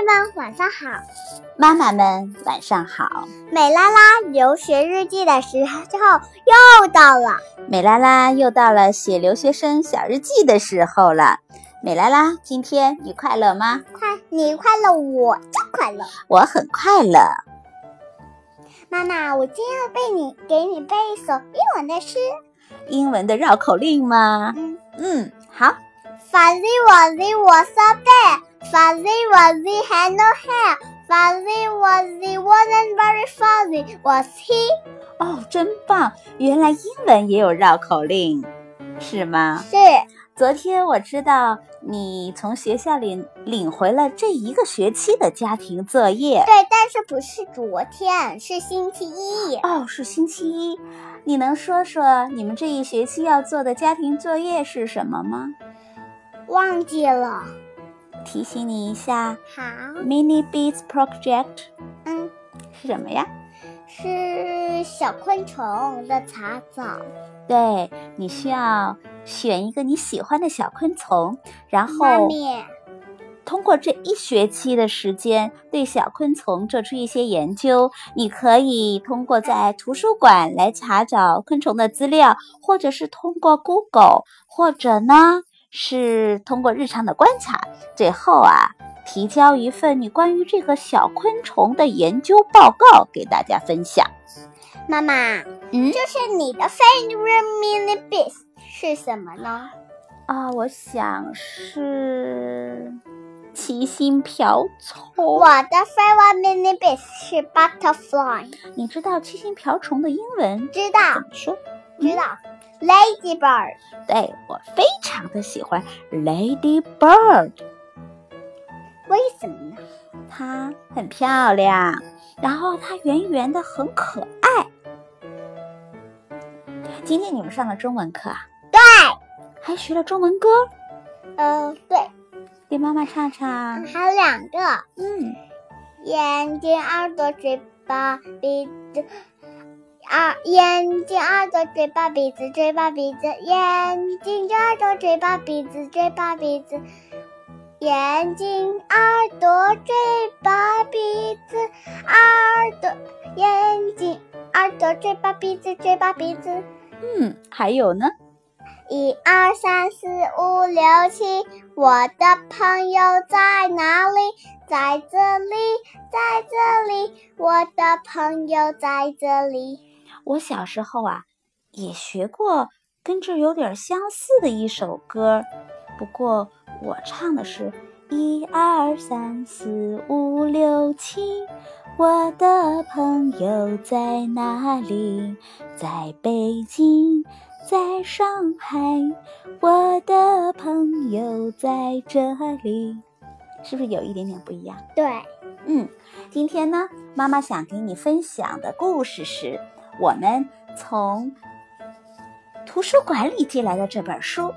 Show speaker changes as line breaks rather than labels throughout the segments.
妹们晚上好，
妈妈们晚上好。
美拉拉留学日记的时候又到了，
美拉拉又到了写留学生小日记的时候了。美拉拉，今天你快乐吗？
快，你快乐，我就快乐。
我很快乐。
妈妈，我今天要背你，给你背一首英文的诗。
英文的绕口令吗？
嗯
嗯，好。
A bear. Fuzzy Wuzzy had no hair. Fuzzy Wuzzy wasn't very fuzzy, was he?
哦，真棒！原来英文也有绕口令，是吗？
是。
昨天我知道你从学校里领回了这一个学期的家庭作业。
对，但是不是昨天，是星期一。
哦，是星期一。你能说说你们这一学期要做的家庭作业是什么吗？
忘记了，
提醒你一下。
好
，Mini Beats Project，
嗯，
是什么呀？
是小昆虫的查找。
对，你需要选一个你喜欢的小昆虫，然后
妈咪，
通过这一学期的时间对小昆虫做出一些研究。你可以通过在图书馆来查找昆虫的资料，或者是通过 Google，或者呢？是通过日常的观察，最后啊，提交一份你关于这个小昆虫的研究报告给大家分享。
妈妈，
嗯，
就是你的 favorite mini beast 是什么呢？
啊，我想是七星瓢虫。
我的 favorite mini beast 是 butterfly。
你知道七星瓢虫的英文
知道
怎么说？
知道。Ladybird，
对我非常的喜欢 Ladybird，
为什么呢？
它很漂亮，然后它圆圆的，很可爱。今天你们上了中文课啊？
对，
还学了中文歌。
呃，对，
给妈妈唱唱。
还有两个，
嗯，
眼睛、耳朵、嘴巴、鼻子。耳眼睛、耳朵、嘴巴、鼻子、嘴巴、鼻子，眼睛、耳朵、嘴巴、鼻子、嘴巴、鼻子，眼睛、耳朵、嘴巴、鼻子，耳朵、眼睛、耳朵、嘴巴、鼻子、嘴巴、鼻子。
嗯，还有呢？
一二三四五六七，我的朋友在哪里？在这里，在这里，我的朋友在这里。
我小时候啊，也学过跟这有点相似的一首歌，不过我唱的是一二三四五六七，我的朋友在哪里？在北京，在上海，我的朋友在这里，是不是有一点点不一样？
对，
嗯，今天呢，妈妈想给你分享的故事是。我们从图书馆里借来的这本书，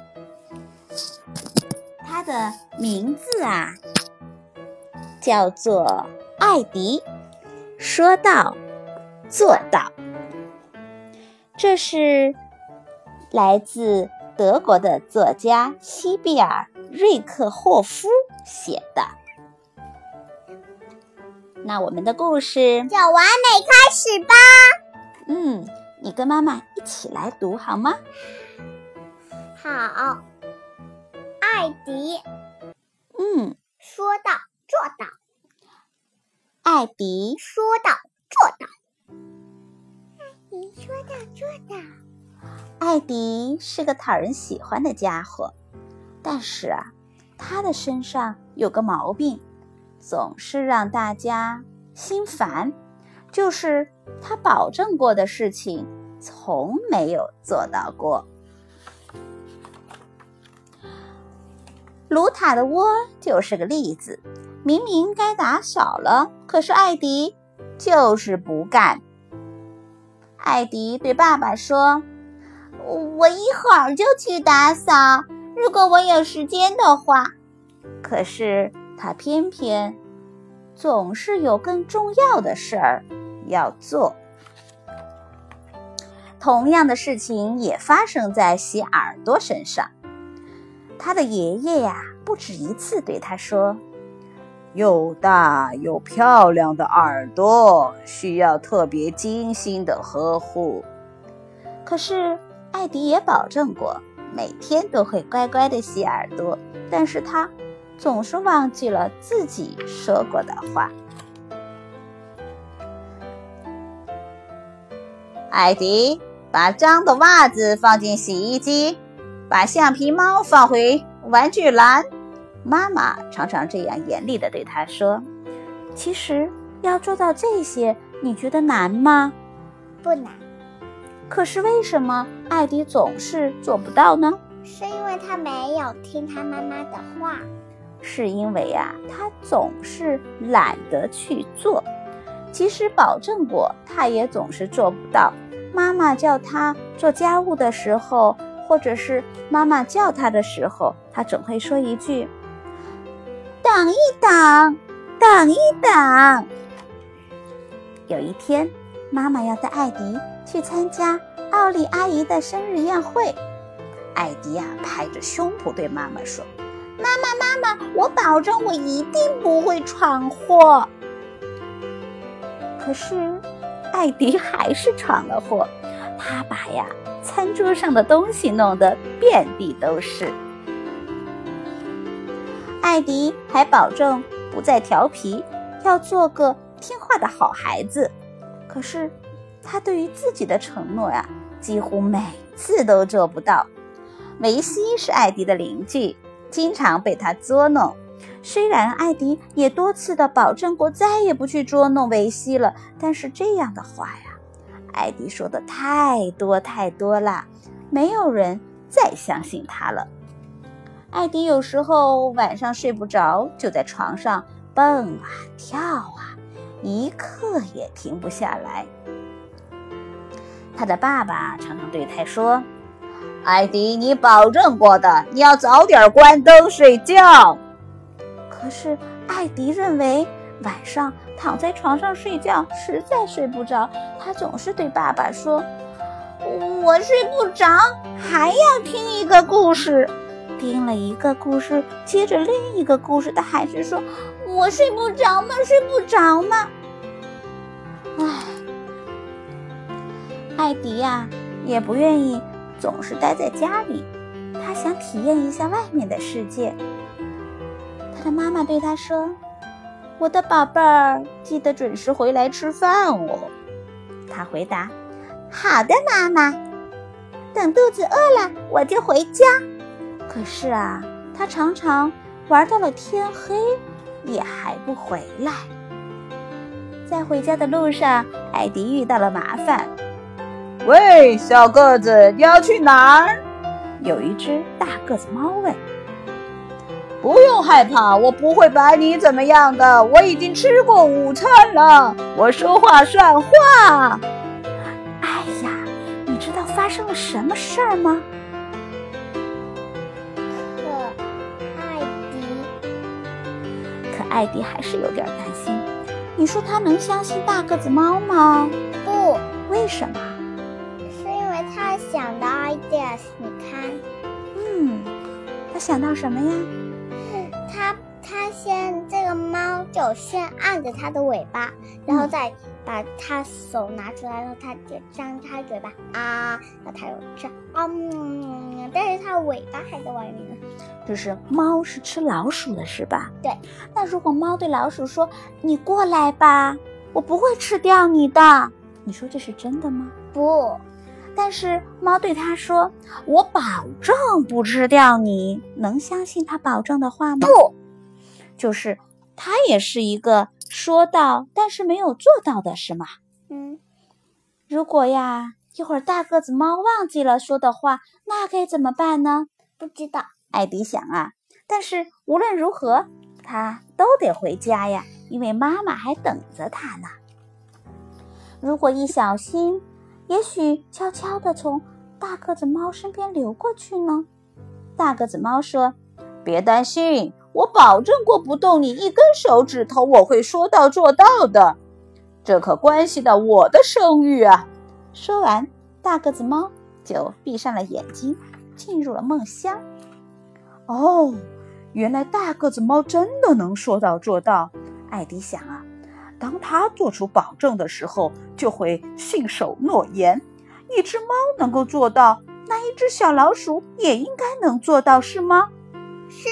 它的名字啊叫做《艾迪说到做到》，这是来自德国的作家西比尔·瑞克霍夫写的。那我们的故事
就完美开始吧。
嗯，你跟妈妈一起来读好吗？
好，艾迪，
嗯，
说到做到。
艾迪
说到做到。艾迪说到做到。
艾迪是个讨人喜欢的家伙，但是啊，他的身上有个毛病，总是让大家心烦。就是他保证过的事情，从没有做到过。卢塔的窝就是个例子，明明该打扫了，可是艾迪就是不干。艾迪对爸爸说：“我一会儿就去打扫，如果我有时间的话。”可是他偏偏总是有更重要的事儿。要做同样的事情，也发生在洗耳朵身上。他的爷爷呀，不止一次对他说：“
又大又漂亮的耳朵，需要特别精心的呵护。
可是艾迪也保证过，每天都会乖乖的洗耳朵，但是他总是忘记了自己说过的话。
艾迪，把脏的袜子放进洗衣机，把橡皮猫放回玩具篮。
妈妈常常这样严厉地对他说：“其实要做到这些，你觉得难吗？
不难。
可是为什么艾迪总是做不到呢？
是因为他没有听他妈妈的话。
是因为呀，他总是懒得去做。即使保证过，他也总是做不到。”妈妈叫他做家务的时候，或者是妈妈叫他的时候，他总会说一句：“等一等，等一等。”有一天，妈妈要带艾迪去参加奥利阿姨的生日宴会。艾迪呀，拍着胸脯对妈妈说：“妈妈，妈妈，我保证，我一定不会闯祸。”可是。艾迪还是闯了祸，他把呀餐桌上的东西弄得遍地都是。艾迪还保证不再调皮，要做个听话的好孩子。可是他对于自己的承诺呀，几乎每次都做不到。维西是艾迪的邻居，经常被他捉弄。虽然艾迪也多次的保证过再也不去捉弄维西了，但是这样的话呀，艾迪说的太多太多了，没有人再相信他了。艾迪有时候晚上睡不着，就在床上蹦啊跳啊，一刻也停不下来。他的爸爸常常对他说：“
艾迪，你保证过的，你要早点关灯睡觉。”
可是艾迪认为晚上躺在床上睡觉实在睡不着，他总是对爸爸说：“我睡不着，还要听一个故事。”听了一个故事，接着另一个故事，他还是说：“我睡不着嘛，睡不着嘛。”唉，艾迪呀，也不愿意总是待在家里，他想体验一下外面的世界。他妈妈对他说：“我的宝贝儿，记得准时回来吃饭哦。”他回答：“好的，妈妈。等肚子饿了，我就回家。”可是啊，他常常玩到了天黑，也还不回来。在回家的路上，艾迪遇到了麻烦。
“喂，小个子，你要去哪儿？”
有一只大个子猫问。
不用害怕，我不会把你怎么样的。我已经吃过午餐了，我说话算话。
哎呀，你知道发生了什么事儿吗？
可艾迪，
可艾迪还是有点担心。你说他能相信大个子猫吗？
不，
为什么？
是因为他想到 ideas。你看，
嗯，他想到什么呀？
先这个猫就先按着它的尾巴，然后再把它手拿出来，然后它就张开嘴巴啊，然后它又这样嗯，但是它尾巴还在外面呢。
就是猫是吃老鼠的，是吧？
对。
那如果猫对老鼠说：“你过来吧，我不会吃掉你的。”你说这是真的吗？
不。
但是猫对它说：“我保证不吃掉你。”能相信它保证的话吗？
不，
就是他也是一个说到但是没有做到的，是吗？
嗯。
如果呀，一会儿大个子猫忘记了说的话，那该怎么办呢？
不知道。
艾迪想啊，但是无论如何，他都得回家呀，因为妈妈还等着他呢。如果一小心。也许悄悄地从大个子猫身边流过去呢。大个子猫说：“
别担心，我保证过不动你一根手指头，我会说到做到的。这可关系到我的声誉啊！”
说完，大个子猫就闭上了眼睛，进入了梦乡。哦，
原来大个子猫真的能说到做到。艾迪想啊，当他做出保证的时候，就会信守诺言。一只猫能够做到，那一只小老鼠也应该能做到，是吗？
是。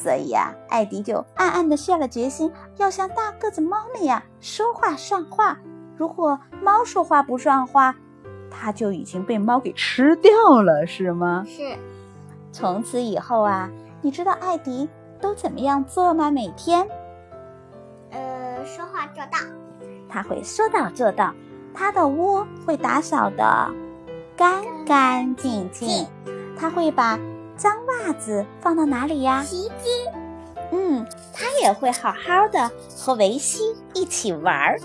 所以呀，艾迪就暗暗地下了决心，要像大个子猫那样说话算话。如果猫说话不算话，它就已经被猫给吃掉了，是吗？
是。
从此以后啊，你知道艾迪都怎么样做吗？每天，
呃，说话做到。
他会说到做到，他的窝会打扫的干干净净，他会把。脏袜子放到哪里呀？
洗衣机。
嗯，他也会好好的和维西一起玩儿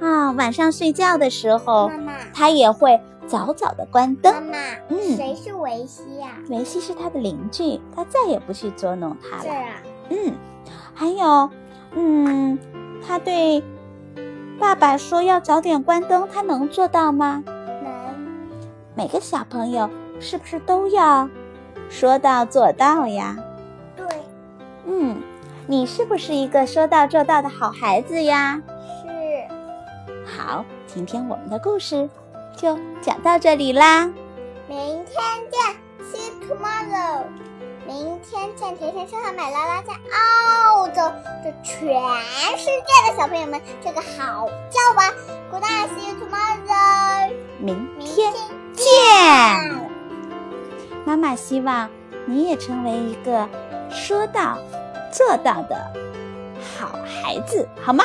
啊。晚上睡觉的时候，
妈妈，
他也会早早的关灯。
妈妈，
嗯，
谁是维西呀？
维西是他的邻居，他再也不去捉弄他了。
是啊。
嗯，还有，嗯，他对爸爸说要早点关灯，他能做到吗？
能。
每个小朋友是不是都要？说到做到呀，
对，
嗯，你是不是一个说到做到的好孩子呀？
是。
好，今天我们的故事就讲到这里啦。
明天见，See you tomorrow。明天见，甜甜圈和美拉拉在澳洲的全世界的小朋友们，这个好觉吧，Good night，See you tomorrow。
明天见。妈妈希望你也成为一个说到做到的好孩子，好吗？